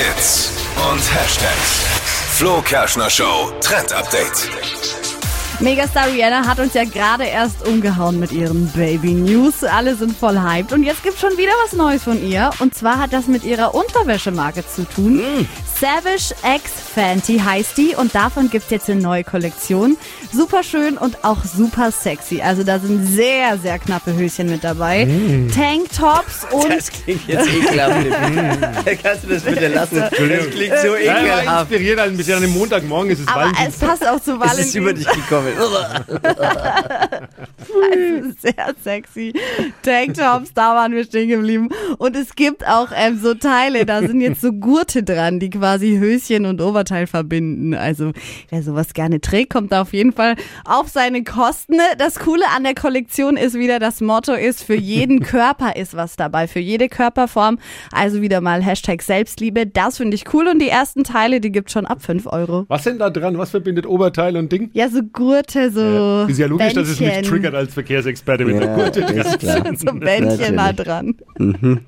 Hits und Hashtags. Flo Kerschner Show Trend Update. Megastar Rihanna hat uns ja gerade erst umgehauen mit ihren Baby News. Alle sind voll hyped. Und jetzt gibt's schon wieder was Neues von ihr. Und zwar hat das mit ihrer Unterwäschemarke zu tun. Savage X Fenty heißt die. Und davon gibt's jetzt eine neue Kollektion. Super schön und auch super sexy. Also da sind sehr, sehr knappe Höschen mit dabei. Tanktops und Das klingt jetzt ekelhaft. Kannst du das bitte lassen? Das klingt so Ja, ja, ekelhaft. inspiriert halt ein bisschen an dem Montagmorgen ist es aber es Valentinstag. passt auch zu Es ist über Valentin. dich gekommen. Sehr sexy. Tanktops, da waren wir stehen geblieben. Und es gibt auch ähm, so Teile, da sind jetzt so Gurte dran, die quasi Höschen und Oberteil verbinden. Also wer sowas gerne trägt, kommt da auf jeden Fall auf seine Kosten. Das Coole an der Kollektion ist wieder, das Motto ist, für jeden Körper ist was dabei, für jede Körperform. Also wieder mal Hashtag Selbstliebe. Das finde ich cool. Und die ersten Teile, die gibt schon ab 5 Euro. Was denn da dran? Was verbindet Oberteil und Ding? Ja, so Gurte, so Ist ja logisch, dass es mich Bändchen. triggert als Verkehrsexperte mit der Ja, Gurte dran. ist klar. So Bändchen da Natürlich. dran.